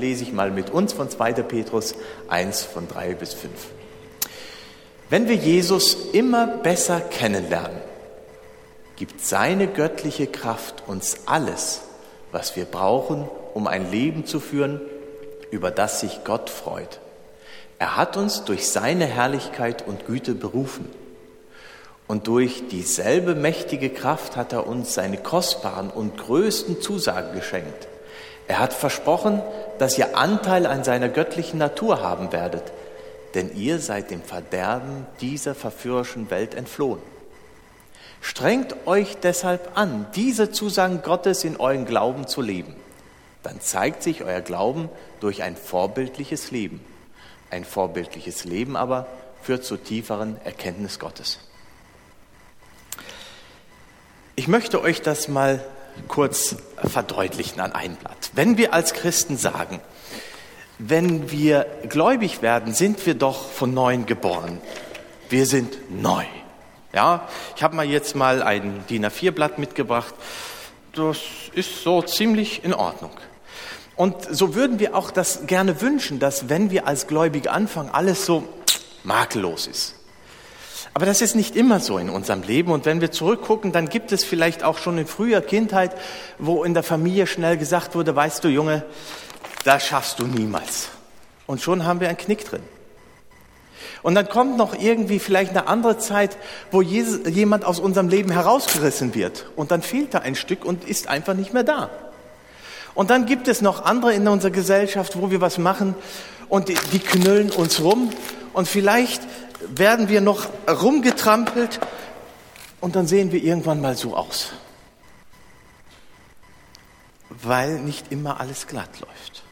lese ich mal mit uns von 2. Petrus 1 von 3 bis 5. Wenn wir Jesus immer besser kennenlernen, gibt seine göttliche Kraft uns alles, was wir brauchen, um ein Leben zu führen, über das sich Gott freut. Er hat uns durch seine Herrlichkeit und Güte berufen. Und durch dieselbe mächtige Kraft hat er uns seine kostbaren und größten Zusagen geschenkt. Er hat versprochen, dass ihr Anteil an seiner göttlichen Natur haben werdet, denn ihr seid dem Verderben dieser verführerischen Welt entflohen. Strengt euch deshalb an, diese Zusagen Gottes in euren Glauben zu leben. Dann zeigt sich euer Glauben durch ein vorbildliches Leben. Ein vorbildliches Leben aber führt zu tieferen Erkenntnis Gottes. Ich möchte euch das mal kurz verdeutlichen an einem Blatt. Wenn wir als Christen sagen, wenn wir gläubig werden, sind wir doch von neuem geboren. Wir sind neu. Ja, ich habe mal jetzt mal ein DIN A4-Blatt mitgebracht. Das ist so ziemlich in Ordnung. Und so würden wir auch das gerne wünschen, dass wenn wir als Gläubige anfangen, alles so makellos ist. Aber das ist nicht immer so in unserem Leben. Und wenn wir zurückgucken, dann gibt es vielleicht auch schon in früher Kindheit, wo in der Familie schnell gesagt wurde, weißt du, Junge, das schaffst du niemals. Und schon haben wir einen Knick drin. Und dann kommt noch irgendwie vielleicht eine andere Zeit, wo jemand aus unserem Leben herausgerissen wird. Und dann fehlt da ein Stück und ist einfach nicht mehr da. Und dann gibt es noch andere in unserer Gesellschaft, wo wir was machen und die, die knüllen uns rum. Und vielleicht werden wir noch rumgetrampelt und dann sehen wir irgendwann mal so aus. Weil nicht immer alles glatt läuft.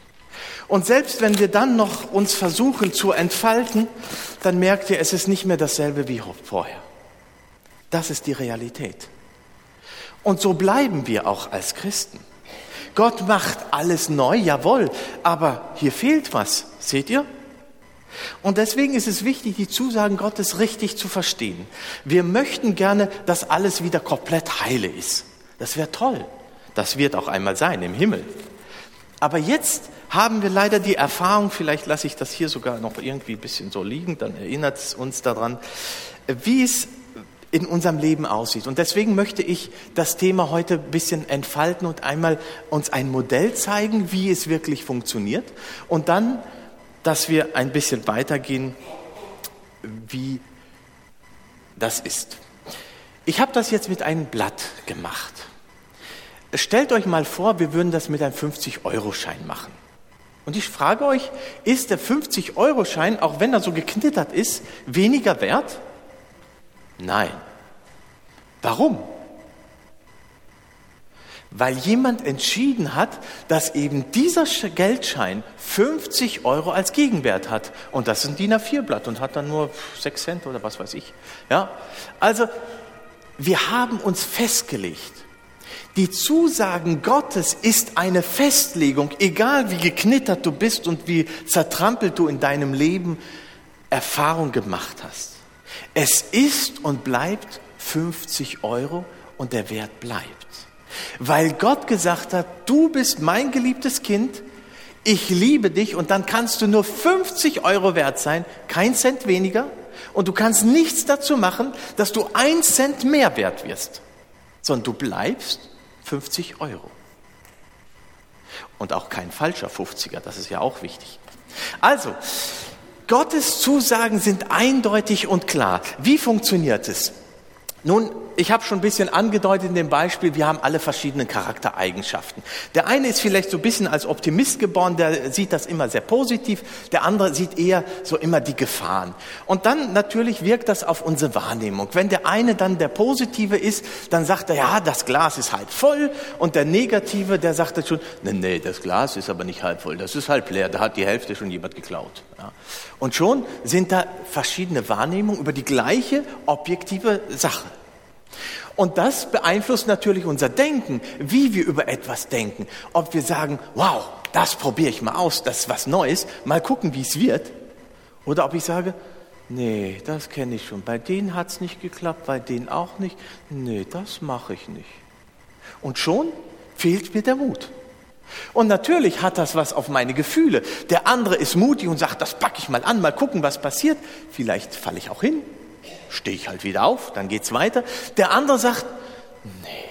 Und selbst wenn wir dann noch uns versuchen zu entfalten, dann merkt ihr, es ist nicht mehr dasselbe wie vorher. Das ist die Realität. Und so bleiben wir auch als Christen. Gott macht alles neu, jawohl, aber hier fehlt was. Seht ihr? Und deswegen ist es wichtig, die Zusagen Gottes richtig zu verstehen. Wir möchten gerne, dass alles wieder komplett heile ist. Das wäre toll. Das wird auch einmal sein im Himmel. Aber jetzt haben wir leider die Erfahrung, vielleicht lasse ich das hier sogar noch irgendwie ein bisschen so liegen, dann erinnert es uns daran, wie es in unserem Leben aussieht. Und deswegen möchte ich das Thema heute ein bisschen entfalten und einmal uns ein Modell zeigen, wie es wirklich funktioniert. Und dann dass wir ein bisschen weitergehen, wie das ist. Ich habe das jetzt mit einem Blatt gemacht. Stellt euch mal vor, wir würden das mit einem 50-Euro-Schein machen. Und ich frage euch, ist der 50-Euro-Schein, auch wenn er so geknittert ist, weniger wert? Nein. Warum? Weil jemand entschieden hat, dass eben dieser Geldschein 50 Euro als Gegenwert hat. Und das ist ein DIN A4-Blatt und hat dann nur 6 Cent oder was weiß ich. Ja? Also, wir haben uns festgelegt. Die Zusagen Gottes ist eine Festlegung, egal wie geknittert du bist und wie zertrampelt du in deinem Leben Erfahrung gemacht hast. Es ist und bleibt 50 Euro und der Wert bleibt. Weil Gott gesagt hat, du bist mein geliebtes Kind, ich liebe dich und dann kannst du nur 50 Euro wert sein, kein Cent weniger und du kannst nichts dazu machen, dass du ein Cent mehr wert wirst, sondern du bleibst 50 Euro. Und auch kein falscher 50er, das ist ja auch wichtig. Also, Gottes Zusagen sind eindeutig und klar. Wie funktioniert es? Nun, ich habe schon ein bisschen angedeutet in dem Beispiel, wir haben alle verschiedene Charaktereigenschaften. Der eine ist vielleicht so ein bisschen als Optimist geboren, der sieht das immer sehr positiv, der andere sieht eher so immer die Gefahren. Und dann natürlich wirkt das auf unsere Wahrnehmung. Wenn der eine dann der Positive ist, dann sagt er, ja, das Glas ist halb voll und der Negative, der sagt dann schon, nee, nee, das Glas ist aber nicht halb voll, das ist halb leer, da hat die Hälfte schon jemand geklaut. Ja. Und schon sind da verschiedene Wahrnehmungen über die gleiche objektive Sache. Und das beeinflusst natürlich unser Denken, wie wir über etwas denken. Ob wir sagen, wow, das probiere ich mal aus, das ist was Neues, mal gucken, wie es wird. Oder ob ich sage, nee, das kenne ich schon, bei denen hat es nicht geklappt, bei denen auch nicht, nee, das mache ich nicht. Und schon fehlt mir der Mut. Und natürlich hat das was auf meine Gefühle. Der andere ist mutig und sagt, das packe ich mal an, mal gucken, was passiert. Vielleicht falle ich auch hin, stehe ich halt wieder auf, dann geht's weiter. Der andere sagt, nee,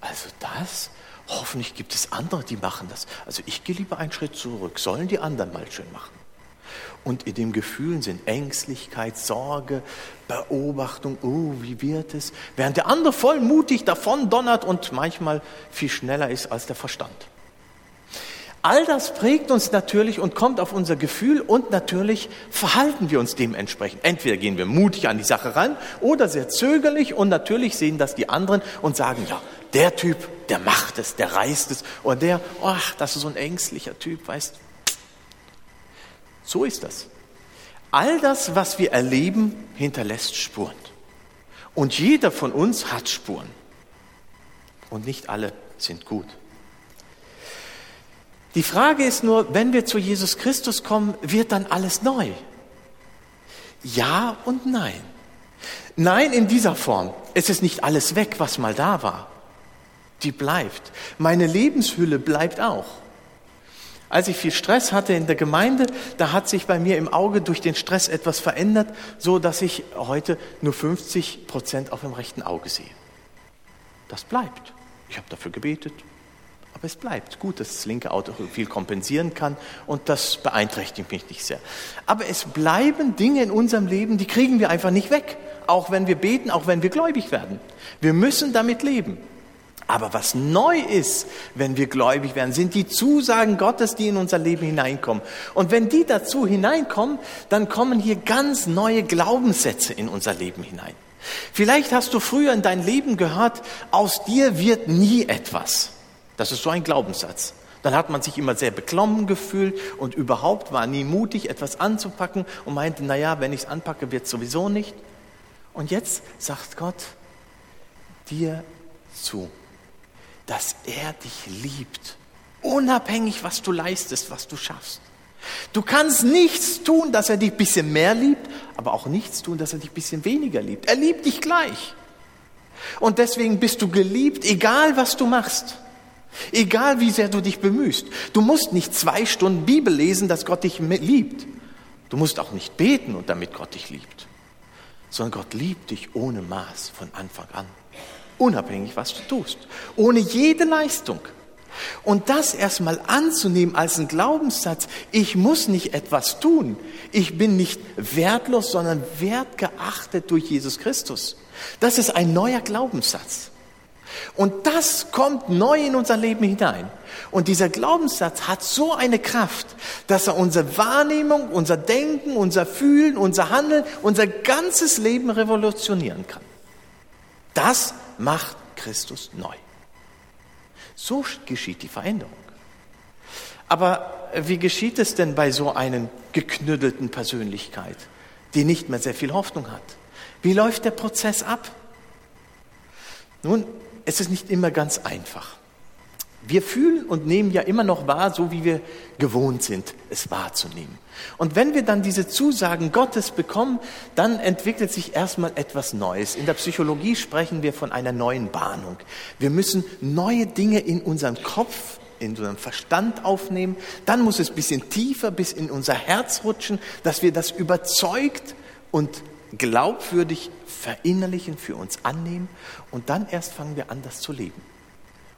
also das, hoffentlich gibt es andere, die machen das. Also ich gehe lieber einen Schritt zurück, sollen die anderen mal schön machen. Und in dem Gefühl sind Ängstlichkeit, Sorge, Beobachtung, oh, wie wird es? Während der andere voll mutig davon donnert und manchmal viel schneller ist als der Verstand. All das prägt uns natürlich und kommt auf unser Gefühl und natürlich verhalten wir uns dementsprechend. Entweder gehen wir mutig an die Sache ran oder sehr zögerlich und natürlich sehen das die anderen und sagen, ja, der Typ, der macht es, der reißt es oder der, ach, das ist so ein ängstlicher Typ, weißt. So ist das. All das, was wir erleben, hinterlässt Spuren. Und jeder von uns hat Spuren. Und nicht alle sind gut. Die Frage ist nur, wenn wir zu Jesus Christus kommen, wird dann alles neu? Ja und nein. Nein in dieser Form. Es ist nicht alles weg, was mal da war. Die bleibt. Meine Lebenshülle bleibt auch. Als ich viel Stress hatte in der Gemeinde, da hat sich bei mir im Auge durch den Stress etwas verändert, so dass ich heute nur 50 Prozent auf dem rechten Auge sehe. Das bleibt. Ich habe dafür gebetet, aber es bleibt gut, dass das linke Auto viel kompensieren kann und das beeinträchtigt mich nicht sehr. Aber es bleiben Dinge in unserem Leben, die kriegen wir einfach nicht weg, auch wenn wir beten, auch wenn wir gläubig werden. Wir müssen damit leben. Aber was neu ist, wenn wir gläubig werden, sind die Zusagen Gottes, die in unser Leben hineinkommen. Und wenn die dazu hineinkommen, dann kommen hier ganz neue Glaubenssätze in unser Leben hinein. Vielleicht hast du früher in dein Leben gehört, aus dir wird nie etwas. Das ist so ein Glaubenssatz. Dann hat man sich immer sehr beklommen gefühlt und überhaupt war nie mutig, etwas anzupacken und meinte, na ja, wenn ich es anpacke, wird es sowieso nicht. Und jetzt sagt Gott dir zu, dass er dich liebt, unabhängig, was du leistest, was du schaffst. Du kannst nichts tun, dass er dich ein bisschen mehr liebt, aber auch nichts tun, dass er dich ein bisschen weniger liebt. Er liebt dich gleich. Und deswegen bist du geliebt, egal was du machst. Egal wie sehr du dich bemühst. Du musst nicht zwei Stunden Bibel lesen, dass Gott dich liebt. Du musst auch nicht beten und damit Gott dich liebt. Sondern Gott liebt dich ohne Maß von Anfang an. Unabhängig, was du tust. Ohne jede Leistung. Und das erstmal anzunehmen als einen Glaubenssatz, ich muss nicht etwas tun. Ich bin nicht wertlos, sondern wertgeachtet durch Jesus Christus. Das ist ein neuer Glaubenssatz. Und das kommt neu in unser Leben hinein. Und dieser Glaubenssatz hat so eine Kraft, dass er unsere Wahrnehmung, unser Denken, unser Fühlen, unser Handeln, unser ganzes Leben revolutionieren kann. Das macht Christus neu. So geschieht die Veränderung. Aber wie geschieht es denn bei so einer geknüttelten Persönlichkeit, die nicht mehr sehr viel Hoffnung hat? Wie läuft der Prozess ab? Nun, es ist nicht immer ganz einfach. Wir fühlen und nehmen ja immer noch wahr, so wie wir gewohnt sind, es wahrzunehmen. Und wenn wir dann diese Zusagen Gottes bekommen, dann entwickelt sich erstmal etwas Neues. In der Psychologie sprechen wir von einer neuen Bahnung. Wir müssen neue Dinge in unserem Kopf, in unserem Verstand aufnehmen. Dann muss es ein bisschen tiefer bis in unser Herz rutschen, dass wir das überzeugt und glaubwürdig verinnerlichen, für uns annehmen und dann erst fangen wir an, das zu leben.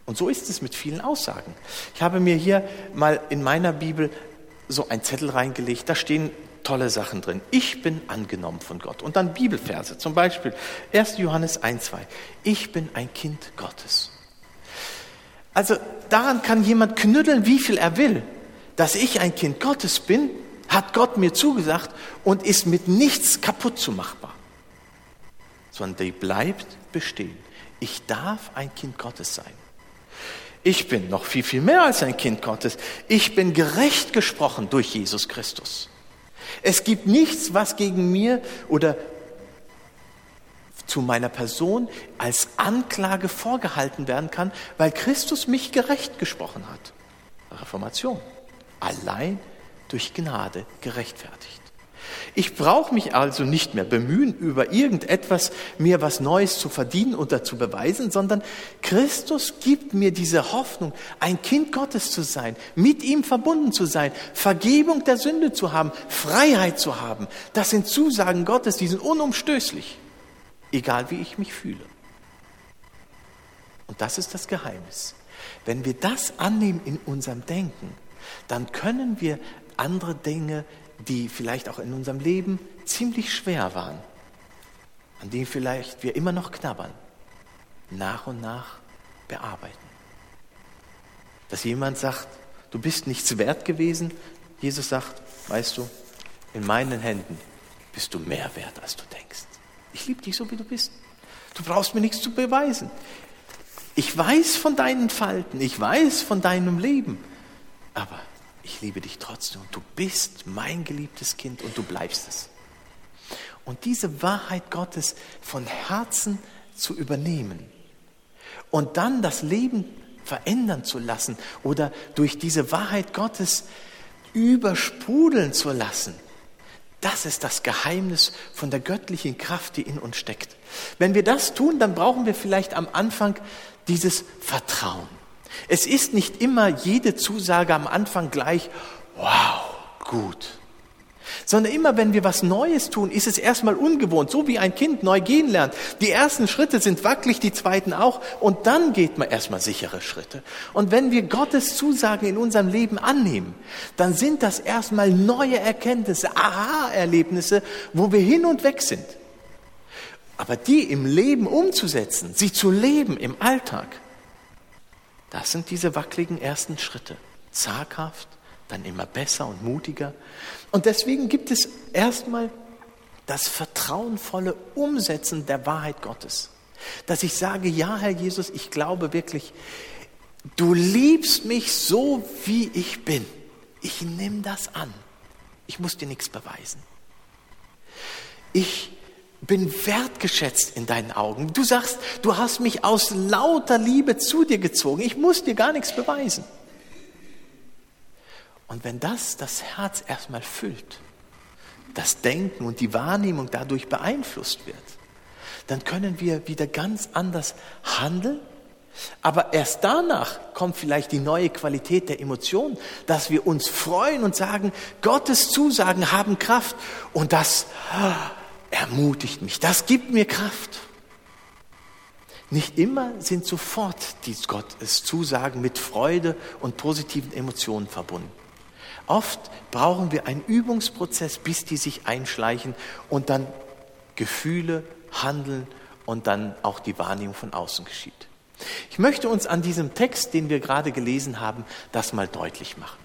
Und so ist es mit vielen Aussagen. Ich habe mir hier mal in meiner Bibel so ein Zettel reingelegt, da stehen tolle Sachen drin. Ich bin angenommen von Gott. Und dann Bibelverse, zum Beispiel 1. Johannes 1, 2. Ich bin ein Kind Gottes. Also daran kann jemand knütteln, wie viel er will. Dass ich ein Kind Gottes bin, hat Gott mir zugesagt und ist mit nichts kaputt zu machbar. Sondern die bleibt bestehen. Ich darf ein Kind Gottes sein. Ich bin noch viel, viel mehr als ein Kind Gottes. Ich bin gerecht gesprochen durch Jesus Christus. Es gibt nichts, was gegen mir oder zu meiner Person als Anklage vorgehalten werden kann, weil Christus mich gerecht gesprochen hat. Reformation. Allein durch Gnade gerechtfertigt. Ich brauche mich also nicht mehr bemühen, über irgendetwas mir was Neues zu verdienen oder zu beweisen, sondern Christus gibt mir diese Hoffnung, ein Kind Gottes zu sein, mit ihm verbunden zu sein, Vergebung der Sünde zu haben, Freiheit zu haben. Das sind Zusagen Gottes, die sind unumstößlich, egal wie ich mich fühle. Und das ist das Geheimnis. Wenn wir das annehmen in unserem Denken, dann können wir andere Dinge, die vielleicht auch in unserem Leben ziemlich schwer waren, an denen vielleicht wir immer noch knabbern, nach und nach bearbeiten. Dass jemand sagt, du bist nichts wert gewesen, Jesus sagt, weißt du, in meinen Händen bist du mehr wert, als du denkst. Ich liebe dich so, wie du bist. Du brauchst mir nichts zu beweisen. Ich weiß von deinen Falten, ich weiß von deinem Leben, aber ich liebe dich trotzdem und du bist mein geliebtes Kind und du bleibst es. Und diese Wahrheit Gottes von Herzen zu übernehmen und dann das Leben verändern zu lassen oder durch diese Wahrheit Gottes übersprudeln zu lassen, das ist das Geheimnis von der göttlichen Kraft, die in uns steckt. Wenn wir das tun, dann brauchen wir vielleicht am Anfang dieses Vertrauen. Es ist nicht immer jede Zusage am Anfang gleich, wow, gut. Sondern immer, wenn wir was Neues tun, ist es erstmal ungewohnt, so wie ein Kind neu gehen lernt. Die ersten Schritte sind wackelig, die zweiten auch, und dann geht man erstmal sichere Schritte. Und wenn wir Gottes Zusagen in unserem Leben annehmen, dann sind das erstmal neue Erkenntnisse, Aha-Erlebnisse, wo wir hin und weg sind. Aber die im Leben umzusetzen, sie zu leben im Alltag, das sind diese wackeligen ersten Schritte. Zaghaft, dann immer besser und mutiger. Und deswegen gibt es erstmal das vertrauenvolle Umsetzen der Wahrheit Gottes. Dass ich sage, ja, Herr Jesus, ich glaube wirklich, du liebst mich so, wie ich bin. Ich nehme das an. Ich muss dir nichts beweisen. Ich bin wertgeschätzt in deinen Augen. Du sagst, du hast mich aus lauter Liebe zu dir gezogen. Ich muss dir gar nichts beweisen. Und wenn das das Herz erstmal füllt, das Denken und die Wahrnehmung dadurch beeinflusst wird, dann können wir wieder ganz anders handeln. Aber erst danach kommt vielleicht die neue Qualität der Emotionen, dass wir uns freuen und sagen, Gottes Zusagen haben Kraft. Und das ermutigt mich, das gibt mir Kraft. Nicht immer sind sofort die Gottes Zusagen mit Freude und positiven Emotionen verbunden. Oft brauchen wir einen Übungsprozess, bis die sich einschleichen und dann Gefühle, Handeln und dann auch die Wahrnehmung von außen geschieht. Ich möchte uns an diesem Text, den wir gerade gelesen haben, das mal deutlich machen.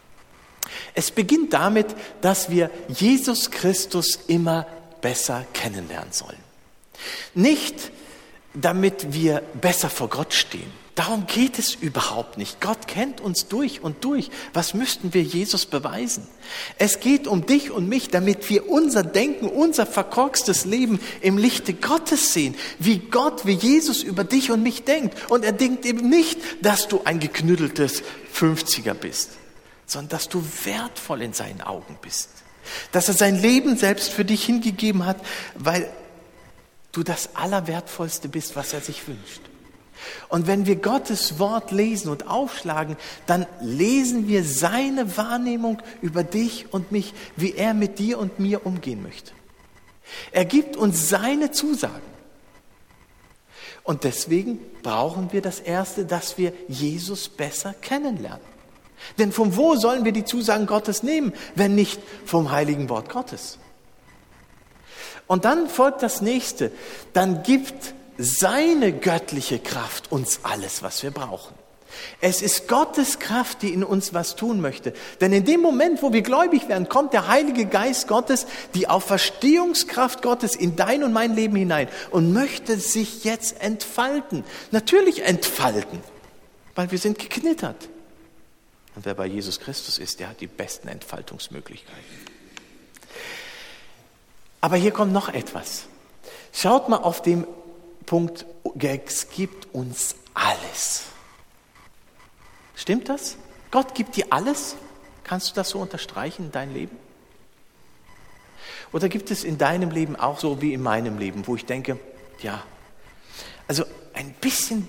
Es beginnt damit, dass wir Jesus Christus immer besser kennenlernen sollen. Nicht damit wir besser vor Gott stehen. Darum geht es überhaupt nicht. Gott kennt uns durch und durch. Was müssten wir Jesus beweisen? Es geht um dich und mich, damit wir unser Denken, unser verkorkstes Leben im Lichte Gottes sehen. Wie Gott, wie Jesus über dich und mich denkt. Und er denkt eben nicht, dass du ein geknütteltes 50er bist, sondern dass du wertvoll in seinen Augen bist. Dass er sein Leben selbst für dich hingegeben hat, weil du das Allerwertvollste bist, was er sich wünscht. Und wenn wir Gottes Wort lesen und aufschlagen, dann lesen wir seine Wahrnehmung über dich und mich, wie er mit dir und mir umgehen möchte. Er gibt uns seine Zusagen. Und deswegen brauchen wir das Erste, dass wir Jesus besser kennenlernen. Denn von wo sollen wir die Zusagen Gottes nehmen, wenn nicht vom heiligen Wort Gottes? Und dann folgt das nächste. Dann gibt seine göttliche Kraft uns alles, was wir brauchen. Es ist Gottes Kraft, die in uns was tun möchte. Denn in dem Moment, wo wir gläubig werden, kommt der Heilige Geist Gottes, die Auferstehungskraft Gottes in dein und mein Leben hinein und möchte sich jetzt entfalten. Natürlich entfalten, weil wir sind geknittert. Und wer bei Jesus Christus ist, der hat die besten Entfaltungsmöglichkeiten. Aber hier kommt noch etwas. Schaut mal auf den Punkt, es gibt uns alles. Stimmt das? Gott gibt dir alles? Kannst du das so unterstreichen in dein Leben? Oder gibt es in deinem Leben auch so wie in meinem Leben, wo ich denke, ja, also ein bisschen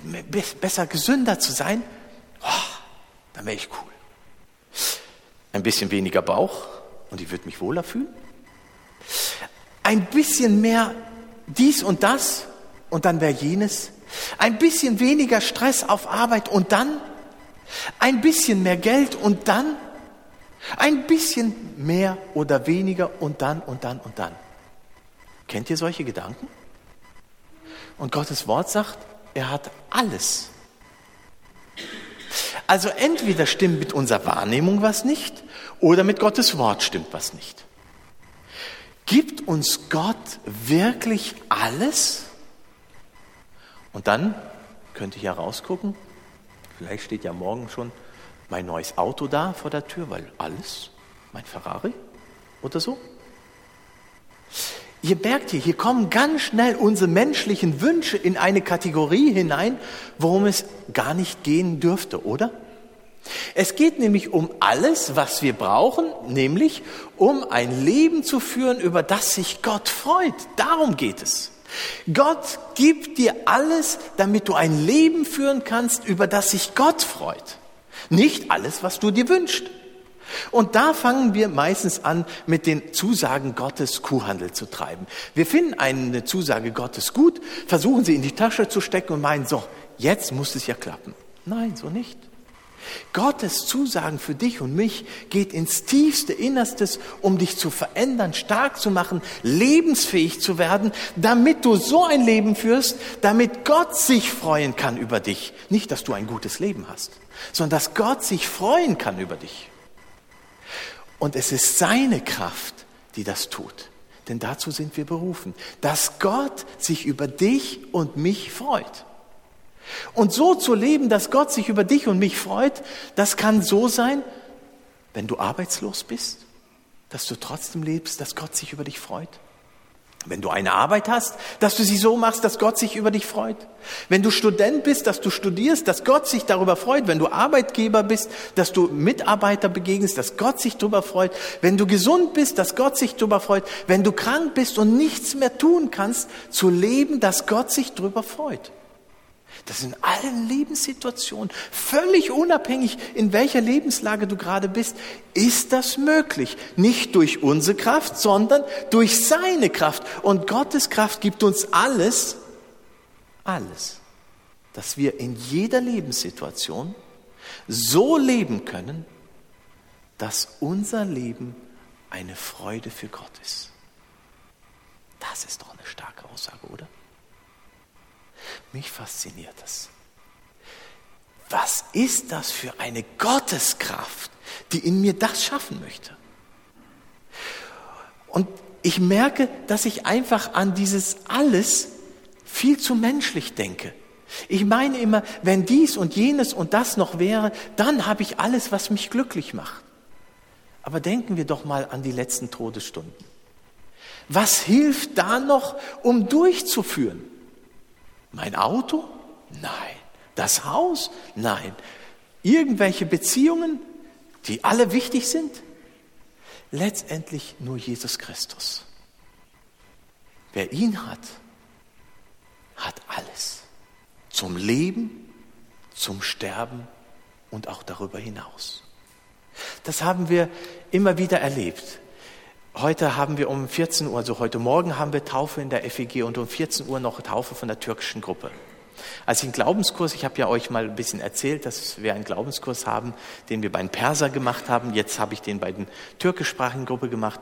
besser gesünder zu sein, oh, dann wäre ich cool. Ein bisschen weniger Bauch und ich würde mich wohler fühlen. Ein bisschen mehr dies und das und dann wäre jenes. Ein bisschen weniger Stress auf Arbeit und dann ein bisschen mehr Geld und dann ein bisschen mehr oder weniger und dann und dann und dann. Kennt ihr solche Gedanken? Und Gottes Wort sagt, er hat alles. Also entweder stimmt mit unserer Wahrnehmung was nicht oder mit Gottes Wort stimmt was nicht. Gibt uns Gott wirklich alles? Und dann könnte ich ja rausgucken, vielleicht steht ja morgen schon mein neues Auto da vor der Tür, weil alles, mein Ferrari oder so. Ihr merkt hier, hier kommen ganz schnell unsere menschlichen Wünsche in eine Kategorie hinein, worum es gar nicht gehen dürfte, oder? Es geht nämlich um alles, was wir brauchen, nämlich um ein Leben zu führen, über das sich Gott freut. Darum geht es. Gott gibt dir alles, damit du ein Leben führen kannst, über das sich Gott freut. Nicht alles, was du dir wünschst. Und da fangen wir meistens an, mit den Zusagen Gottes Kuhhandel zu treiben. Wir finden eine Zusage Gottes gut, versuchen sie in die Tasche zu stecken und meinen, so, jetzt muss es ja klappen. Nein, so nicht. Gottes Zusagen für dich und mich geht ins tiefste Innerstes, um dich zu verändern, stark zu machen, lebensfähig zu werden, damit du so ein Leben führst, damit Gott sich freuen kann über dich. Nicht, dass du ein gutes Leben hast, sondern dass Gott sich freuen kann über dich. Und es ist seine Kraft, die das tut. Denn dazu sind wir berufen, dass Gott sich über dich und mich freut. Und so zu leben, dass Gott sich über dich und mich freut, das kann so sein, wenn du arbeitslos bist, dass du trotzdem lebst, dass Gott sich über dich freut. Wenn du eine Arbeit hast, dass du sie so machst, dass Gott sich über dich freut. Wenn du Student bist, dass du studierst, dass Gott sich darüber freut. Wenn du Arbeitgeber bist, dass du Mitarbeiter begegnest, dass Gott sich darüber freut. Wenn du gesund bist, dass Gott sich darüber freut. Wenn du krank bist und nichts mehr tun kannst, zu leben, dass Gott sich darüber freut. Das in allen Lebenssituationen, völlig unabhängig, in welcher Lebenslage du gerade bist, ist das möglich. Nicht durch unsere Kraft, sondern durch seine Kraft. Und Gottes Kraft gibt uns alles, alles, dass wir in jeder Lebenssituation so leben können, dass unser Leben eine Freude für Gott ist. Das ist doch eine starke Aussage, oder? Mich fasziniert das. Was ist das für eine Gotteskraft, die in mir das schaffen möchte? Und ich merke, dass ich einfach an dieses alles viel zu menschlich denke. Ich meine immer, wenn dies und jenes und das noch wäre, dann habe ich alles, was mich glücklich macht. Aber denken wir doch mal an die letzten Todesstunden. Was hilft da noch, um durchzuführen? Mein Auto? Nein. Das Haus? Nein. Irgendwelche Beziehungen, die alle wichtig sind? Letztendlich nur Jesus Christus. Wer ihn hat, hat alles. Zum Leben, zum Sterben und auch darüber hinaus. Das haben wir immer wieder erlebt. Heute haben wir um 14 Uhr, also heute Morgen haben wir Taufe in der FEG und um 14 Uhr noch Taufe von der türkischen Gruppe. Als ich einen Glaubenskurs, ich habe ja euch mal ein bisschen erzählt, dass wir einen Glaubenskurs haben, den wir bei den Perser gemacht haben. Jetzt habe ich den bei den türkischsprachigen Gruppe gemacht.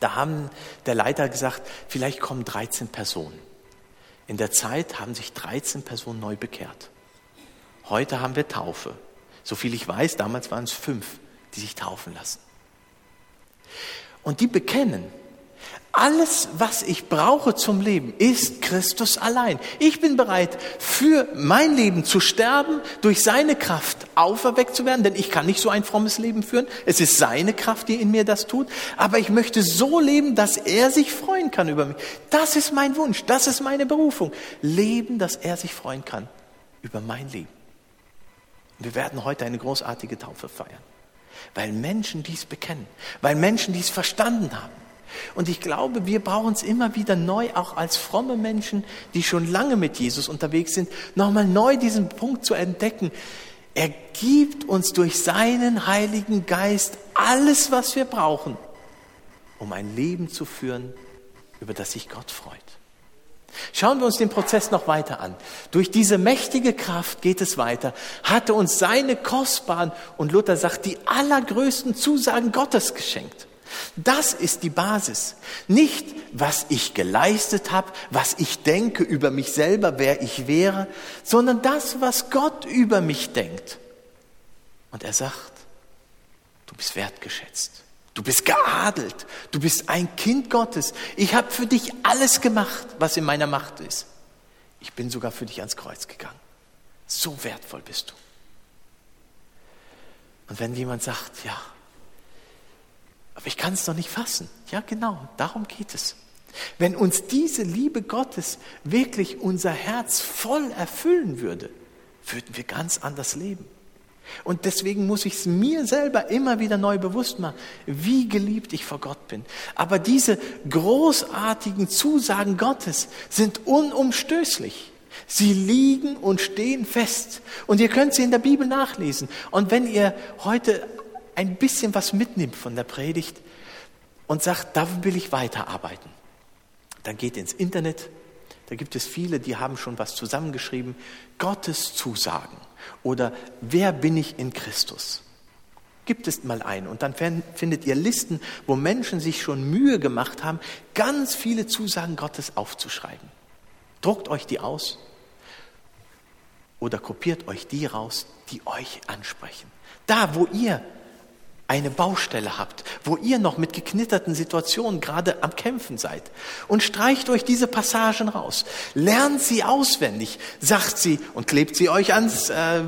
Da haben der Leiter gesagt, vielleicht kommen 13 Personen. In der Zeit haben sich 13 Personen neu bekehrt. Heute haben wir Taufe. So viel ich weiß, damals waren es fünf, die sich taufen lassen. Und die bekennen, alles, was ich brauche zum Leben, ist Christus allein. Ich bin bereit, für mein Leben zu sterben, durch seine Kraft auferweckt zu werden, denn ich kann nicht so ein frommes Leben führen. Es ist seine Kraft, die in mir das tut. Aber ich möchte so leben, dass er sich freuen kann über mich. Das ist mein Wunsch, das ist meine Berufung. Leben, dass er sich freuen kann über mein Leben. wir werden heute eine großartige Taufe feiern weil Menschen dies bekennen, weil Menschen dies verstanden haben. Und ich glaube, wir brauchen es immer wieder neu, auch als fromme Menschen, die schon lange mit Jesus unterwegs sind, nochmal neu diesen Punkt zu entdecken. Er gibt uns durch seinen Heiligen Geist alles, was wir brauchen, um ein Leben zu führen, über das sich Gott freut. Schauen wir uns den Prozess noch weiter an. Durch diese mächtige Kraft geht es weiter. Hatte uns seine kostbaren, und Luther sagt, die allergrößten Zusagen Gottes geschenkt. Das ist die Basis. Nicht, was ich geleistet habe, was ich denke über mich selber, wer ich wäre, sondern das, was Gott über mich denkt. Und er sagt, du bist wertgeschätzt. Du bist geadelt. Du bist ein Kind Gottes. Ich habe für dich alles gemacht, was in meiner Macht ist. Ich bin sogar für dich ans Kreuz gegangen. So wertvoll bist du. Und wenn jemand sagt, ja, aber ich kann es doch nicht fassen. Ja, genau, darum geht es. Wenn uns diese Liebe Gottes wirklich unser Herz voll erfüllen würde, würden wir ganz anders leben. Und deswegen muss ich es mir selber immer wieder neu bewusst machen, wie geliebt ich vor Gott bin. Aber diese großartigen Zusagen Gottes sind unumstößlich. Sie liegen und stehen fest. Und ihr könnt sie in der Bibel nachlesen. Und wenn ihr heute ein bisschen was mitnimmt von der Predigt und sagt, da will ich weiterarbeiten, dann geht ins Internet. Da gibt es viele, die haben schon was zusammengeschrieben. Gottes Zusagen oder wer bin ich in Christus? Gibt es mal ein und dann findet ihr Listen, wo Menschen sich schon Mühe gemacht haben, ganz viele Zusagen Gottes aufzuschreiben. Druckt euch die aus oder kopiert euch die raus, die euch ansprechen. Da, wo ihr eine Baustelle habt, wo ihr noch mit geknitterten Situationen gerade am Kämpfen seid. Und streicht euch diese Passagen raus. Lernt sie auswendig, sagt sie und klebt sie euch ans äh,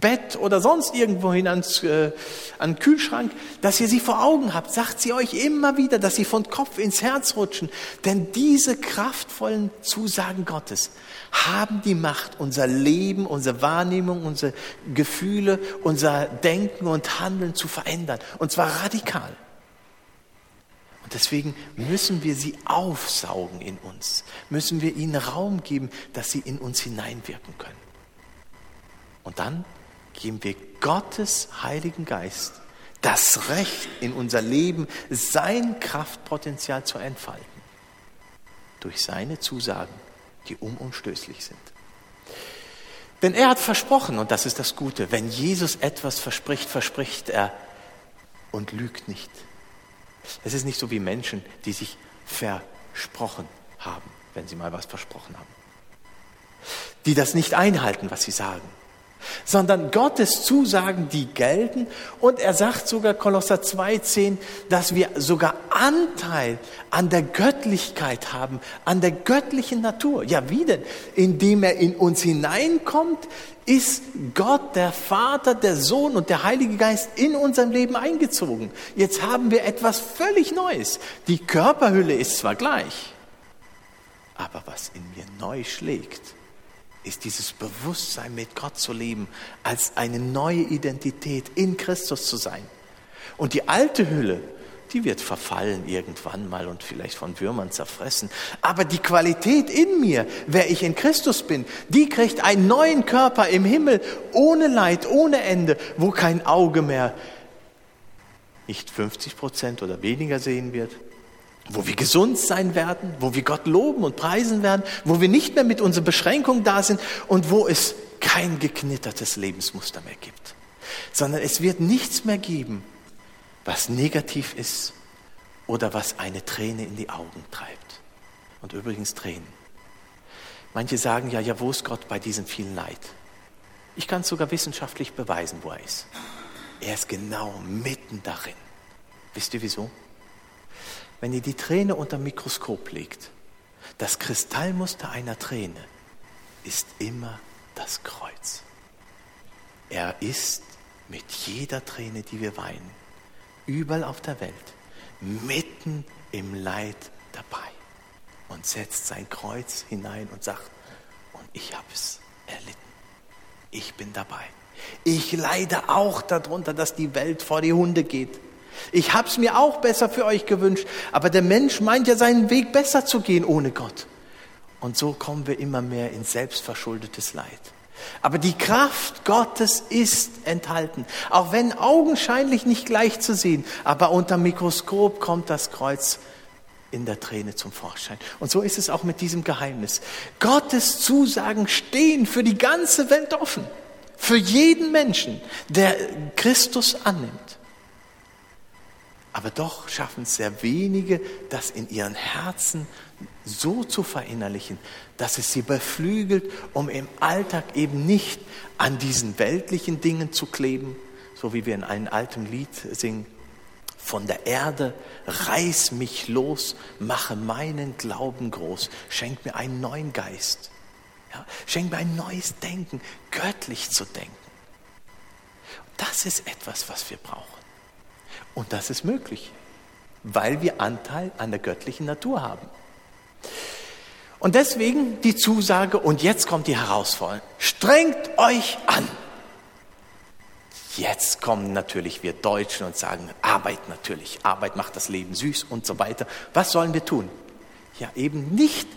Bett oder sonst irgendwo hin ans, äh, an den Kühlschrank, dass ihr sie vor Augen habt. Sagt sie euch immer wieder, dass sie von Kopf ins Herz rutschen. Denn diese kraftvollen Zusagen Gottes haben die Macht, unser Leben, unsere Wahrnehmung, unsere Gefühle, unser Denken und Handeln zu verändern. Und zwar radikal. Und deswegen müssen wir sie aufsaugen in uns, müssen wir ihnen Raum geben, dass sie in uns hineinwirken können. Und dann geben wir Gottes Heiligen Geist das Recht in unser Leben, sein Kraftpotenzial zu entfalten. Durch seine Zusagen, die unumstößlich sind. Denn er hat versprochen, und das ist das Gute, wenn Jesus etwas verspricht, verspricht er und lügt nicht. Es ist nicht so wie Menschen, die sich versprochen haben, wenn sie mal was versprochen haben. Die das nicht einhalten, was sie sagen sondern Gottes Zusagen, die gelten. Und er sagt sogar Kolosser 2,10, dass wir sogar Anteil an der Göttlichkeit haben, an der göttlichen Natur. Ja, wie denn? Indem er in uns hineinkommt, ist Gott, der Vater, der Sohn und der Heilige Geist in unserem Leben eingezogen. Jetzt haben wir etwas völlig Neues. Die Körperhülle ist zwar gleich, aber was in mir neu schlägt, ist dieses Bewusstsein, mit Gott zu leben, als eine neue Identität in Christus zu sein. Und die alte Hülle, die wird verfallen irgendwann mal und vielleicht von Würmern zerfressen. Aber die Qualität in mir, wer ich in Christus bin, die kriegt einen neuen Körper im Himmel, ohne Leid, ohne Ende, wo kein Auge mehr nicht 50 Prozent oder weniger sehen wird, wo wir gesund sein werden, wo wir Gott loben und preisen werden, wo wir nicht mehr mit unserer Beschränkung da sind und wo es kein geknittertes Lebensmuster mehr gibt, sondern es wird nichts mehr geben, was negativ ist oder was eine Träne in die Augen treibt. Und übrigens Tränen. Manche sagen ja, ja, wo ist Gott bei diesem vielen Leid? Ich kann es sogar wissenschaftlich beweisen, wo er ist. Er ist genau mitten darin. Wisst ihr wieso? Wenn ihr die Träne unter Mikroskop legt, das Kristallmuster einer Träne ist immer das Kreuz. Er ist mit jeder Träne, die wir weinen, überall auf der Welt, mitten im Leid dabei und setzt sein Kreuz hinein und sagt, und ich habe es erlitten. Ich bin dabei. Ich leide auch darunter, dass die Welt vor die Hunde geht. Ich habe es mir auch besser für euch gewünscht, aber der Mensch meint ja seinen Weg besser zu gehen ohne Gott. Und so kommen wir immer mehr in selbstverschuldetes Leid. Aber die Kraft Gottes ist enthalten, auch wenn augenscheinlich nicht gleich zu sehen, aber unter Mikroskop kommt das Kreuz in der Träne zum Vorschein. Und so ist es auch mit diesem Geheimnis. Gottes Zusagen stehen für die ganze Welt offen, für jeden Menschen, der Christus annimmt. Aber doch schaffen es sehr wenige, das in ihren Herzen so zu verinnerlichen, dass es sie beflügelt, um im Alltag eben nicht an diesen weltlichen Dingen zu kleben, so wie wir in einem alten Lied singen. Von der Erde reiß mich los, mache meinen Glauben groß, schenk mir einen neuen Geist, ja, schenk mir ein neues Denken, göttlich zu denken. Das ist etwas, was wir brauchen. Und das ist möglich, weil wir Anteil an der göttlichen Natur haben. Und deswegen die Zusage, und jetzt kommt die Herausforderung, strengt euch an. Jetzt kommen natürlich wir Deutschen und sagen, Arbeit natürlich, Arbeit macht das Leben süß und so weiter. Was sollen wir tun? Ja, eben nicht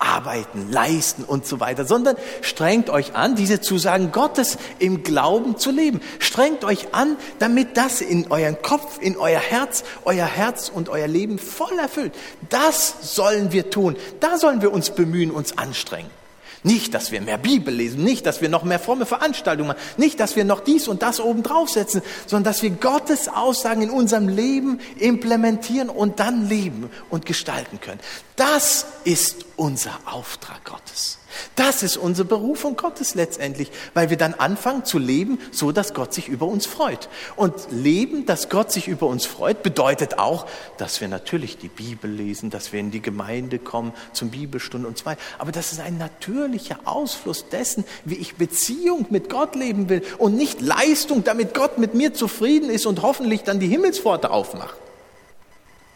arbeiten, leisten und so weiter, sondern strengt euch an, diese Zusagen Gottes im Glauben zu leben. Strengt euch an, damit das in euren Kopf, in euer Herz, euer Herz und euer Leben voll erfüllt. Das sollen wir tun. Da sollen wir uns bemühen, uns anstrengen. Nicht, dass wir mehr Bibel lesen, nicht, dass wir noch mehr fromme Veranstaltungen machen, nicht, dass wir noch dies und das oben draufsetzen, sondern dass wir Gottes Aussagen in unserem Leben implementieren und dann leben und gestalten können. Das ist unser Auftrag Gottes. Das ist unsere Berufung Gottes letztendlich, weil wir dann anfangen zu leben, so dass Gott sich über uns freut. Und leben, dass Gott sich über uns freut, bedeutet auch, dass wir natürlich die Bibel lesen, dass wir in die Gemeinde kommen zum Bibelstunden und so weiter. Aber das ist ein natürlicher Ausfluss dessen, wie ich Beziehung mit Gott leben will und nicht Leistung, damit Gott mit mir zufrieden ist und hoffentlich dann die Himmelspforte aufmacht.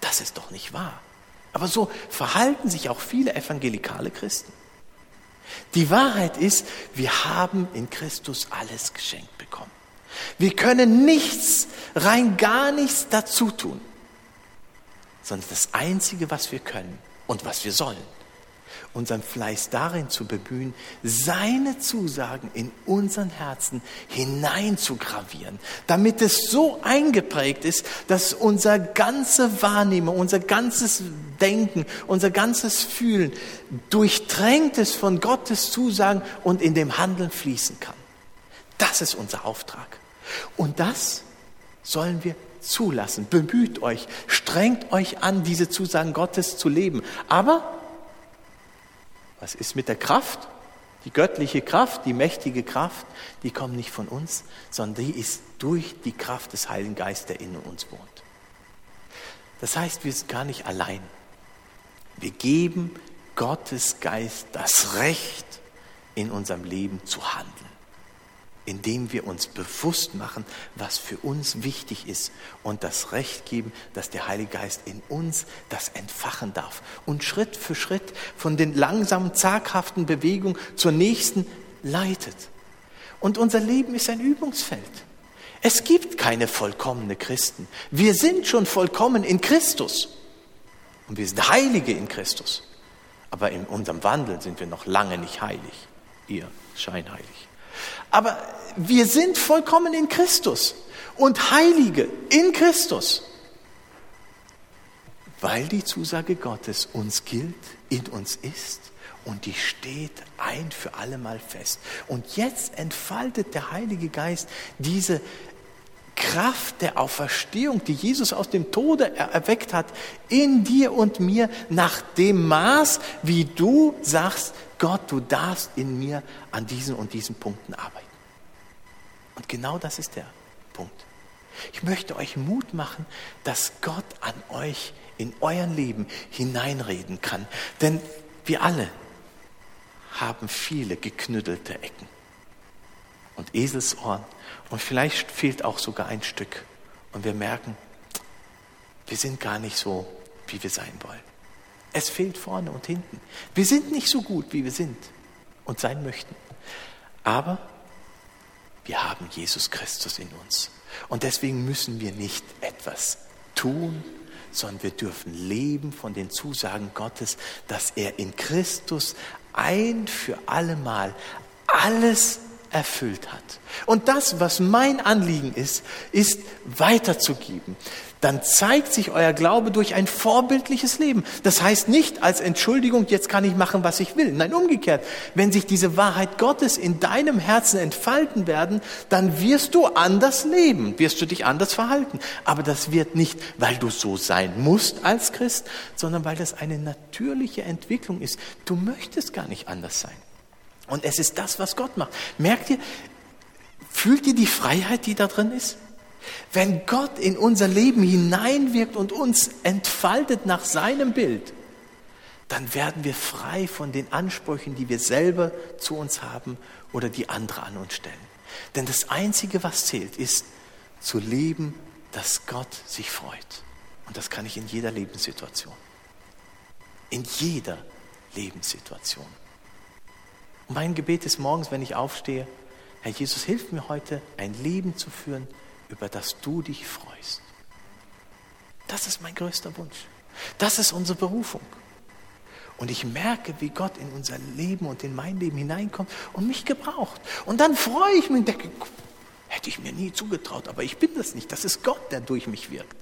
Das ist doch nicht wahr. Aber so verhalten sich auch viele evangelikale Christen. Die Wahrheit ist, wir haben in Christus alles geschenkt bekommen. Wir können nichts, rein gar nichts dazu tun, sondern das Einzige, was wir können und was wir sollen, unseren Fleiß darin zu bemühen, seine Zusagen in unseren Herzen hineinzugravieren, damit es so eingeprägt ist, dass unser ganze Wahrnehmung, unser ganzes Denken, unser ganzes Fühlen durchtränkt ist von Gottes Zusagen und in dem Handeln fließen kann. Das ist unser Auftrag. Und das sollen wir zulassen. Bemüht euch, strengt euch an, diese Zusagen Gottes zu leben. Aber was ist mit der Kraft? Die göttliche Kraft, die mächtige Kraft, die kommt nicht von uns, sondern die ist durch die Kraft des Heiligen Geistes, der in uns wohnt. Das heißt, wir sind gar nicht allein. Wir geben Gottes Geist das Recht, in unserem Leben zu handeln indem wir uns bewusst machen, was für uns wichtig ist und das Recht geben, dass der Heilige Geist in uns das entfachen darf und Schritt für Schritt von den langsamen, zaghaften Bewegungen zur nächsten leitet. Und unser Leben ist ein Übungsfeld. Es gibt keine vollkommene Christen. Wir sind schon vollkommen in Christus. Und wir sind Heilige in Christus. Aber in unserem Wandel sind wir noch lange nicht heilig. Ihr scheinheilig. Aber wir sind vollkommen in Christus und Heilige in Christus, weil die Zusage Gottes uns gilt, in uns ist und die steht ein für allemal fest. Und jetzt entfaltet der Heilige Geist diese Kraft der Auferstehung, die Jesus aus dem Tode erweckt hat, in dir und mir nach dem Maß, wie du sagst, Gott, du darfst in mir an diesen und diesen Punkten arbeiten. Und genau das ist der Punkt. Ich möchte euch Mut machen, dass Gott an euch in euren Leben hineinreden kann. Denn wir alle haben viele geknüttelte Ecken und Eselsohren. Und vielleicht fehlt auch sogar ein Stück. Und wir merken, wir sind gar nicht so, wie wir sein wollen. Es fehlt vorne und hinten. Wir sind nicht so gut, wie wir sind und sein möchten. Aber wir haben Jesus Christus in uns. Und deswegen müssen wir nicht etwas tun, sondern wir dürfen leben von den Zusagen Gottes, dass er in Christus ein für allemal alles erfüllt hat. Und das, was mein Anliegen ist, ist weiterzugeben. Dann zeigt sich euer Glaube durch ein vorbildliches Leben. Das heißt nicht als Entschuldigung, jetzt kann ich machen, was ich will. Nein, umgekehrt. Wenn sich diese Wahrheit Gottes in deinem Herzen entfalten werden, dann wirst du anders leben, wirst du dich anders verhalten. Aber das wird nicht, weil du so sein musst als Christ, sondern weil das eine natürliche Entwicklung ist. Du möchtest gar nicht anders sein. Und es ist das, was Gott macht. Merkt ihr, fühlt ihr die Freiheit, die da drin ist? Wenn Gott in unser Leben hineinwirkt und uns entfaltet nach seinem Bild, dann werden wir frei von den Ansprüchen, die wir selber zu uns haben oder die andere an uns stellen. Denn das Einzige, was zählt, ist zu leben, dass Gott sich freut. Und das kann ich in jeder Lebenssituation. In jeder Lebenssituation. Und mein Gebet ist morgens, wenn ich aufstehe, Herr Jesus, hilf mir heute, ein Leben zu führen, über das du dich freust. Das ist mein größter Wunsch. Das ist unsere Berufung. Und ich merke, wie Gott in unser Leben und in mein Leben hineinkommt und mich gebraucht. Und dann freue ich mich und denke, hätte ich mir nie zugetraut, aber ich bin das nicht. Das ist Gott, der durch mich wirkt.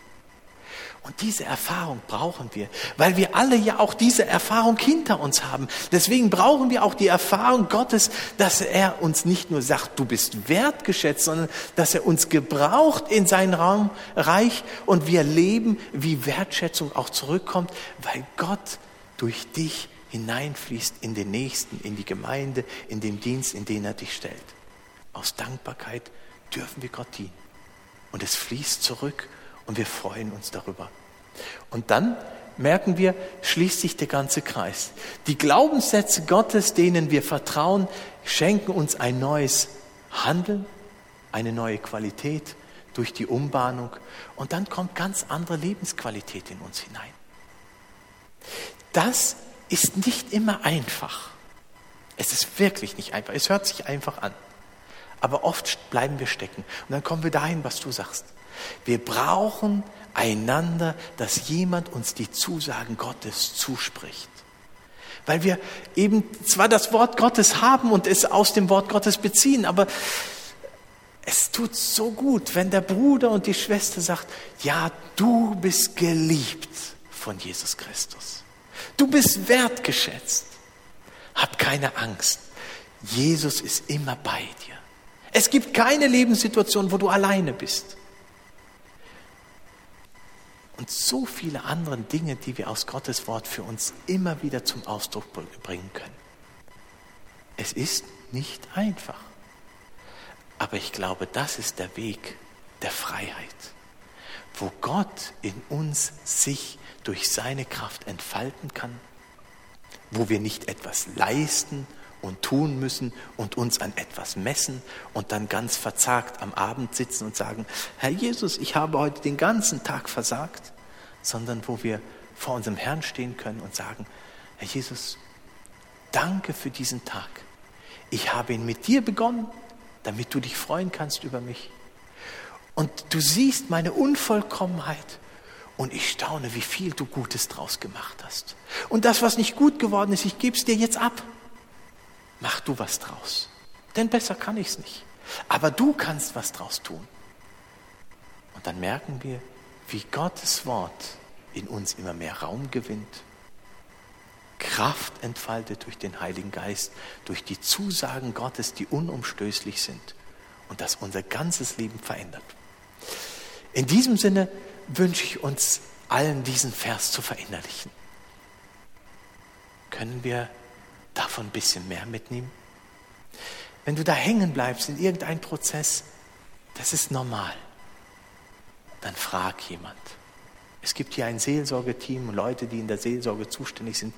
Und diese Erfahrung brauchen wir, weil wir alle ja auch diese Erfahrung hinter uns haben. Deswegen brauchen wir auch die Erfahrung Gottes, dass er uns nicht nur sagt, du bist wertgeschätzt, sondern dass er uns gebraucht in sein Raumreich und wir leben, wie Wertschätzung auch zurückkommt, weil Gott durch dich hineinfließt in den Nächsten, in die Gemeinde, in den Dienst, in den er dich stellt. Aus Dankbarkeit dürfen wir Gott dienen. Und es fließt zurück und wir freuen uns darüber. Und dann merken wir, schließt sich der ganze Kreis. Die Glaubenssätze Gottes, denen wir vertrauen, schenken uns ein neues Handeln, eine neue Qualität durch die Umbahnung und dann kommt ganz andere Lebensqualität in uns hinein. Das ist nicht immer einfach. Es ist wirklich nicht einfach. Es hört sich einfach an. Aber oft bleiben wir stecken. Und dann kommen wir dahin, was du sagst. Wir brauchen einander, dass jemand uns die Zusagen Gottes zuspricht. Weil wir eben zwar das Wort Gottes haben und es aus dem Wort Gottes beziehen, aber es tut so gut, wenn der Bruder und die Schwester sagt, ja, du bist geliebt von Jesus Christus. Du bist wertgeschätzt. Hab keine Angst. Jesus ist immer bei dir. Es gibt keine Lebenssituation, wo du alleine bist und so viele andere Dinge, die wir aus Gottes Wort für uns immer wieder zum Ausdruck bringen können. Es ist nicht einfach. Aber ich glaube, das ist der Weg der Freiheit, wo Gott in uns sich durch seine Kraft entfalten kann, wo wir nicht etwas leisten und tun müssen und uns an etwas messen und dann ganz verzagt am Abend sitzen und sagen, Herr Jesus, ich habe heute den ganzen Tag versagt, sondern wo wir vor unserem Herrn stehen können und sagen, Herr Jesus, danke für diesen Tag. Ich habe ihn mit dir begonnen, damit du dich freuen kannst über mich. Und du siehst meine Unvollkommenheit und ich staune, wie viel du Gutes draus gemacht hast. Und das, was nicht gut geworden ist, ich gebe es dir jetzt ab mach du was draus. Denn besser kann ich es nicht. Aber du kannst was draus tun. Und dann merken wir, wie Gottes Wort in uns immer mehr Raum gewinnt, Kraft entfaltet durch den Heiligen Geist, durch die Zusagen Gottes, die unumstößlich sind und das unser ganzes Leben verändert. In diesem Sinne wünsche ich uns allen diesen Vers zu verinnerlichen. Können wir davon ein bisschen mehr mitnehmen? Wenn du da hängen bleibst in irgendeinem Prozess, das ist normal. Dann frag jemand. Es gibt hier ein Seelsorgeteam und Leute, die in der Seelsorge zuständig sind.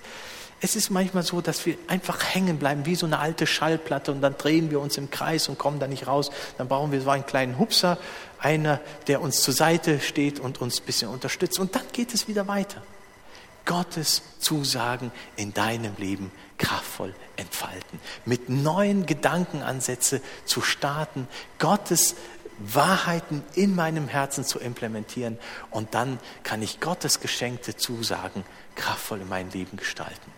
Es ist manchmal so, dass wir einfach hängen bleiben, wie so eine alte Schallplatte und dann drehen wir uns im Kreis und kommen da nicht raus. Dann brauchen wir so einen kleinen Hupser, einer, der uns zur Seite steht und uns ein bisschen unterstützt. Und dann geht es wieder weiter. Gottes Zusagen in deinem Leben kraftvoll entfalten, mit neuen Gedankenansätzen zu starten, Gottes Wahrheiten in meinem Herzen zu implementieren und dann kann ich Gottes geschenkte Zusagen kraftvoll in mein Leben gestalten.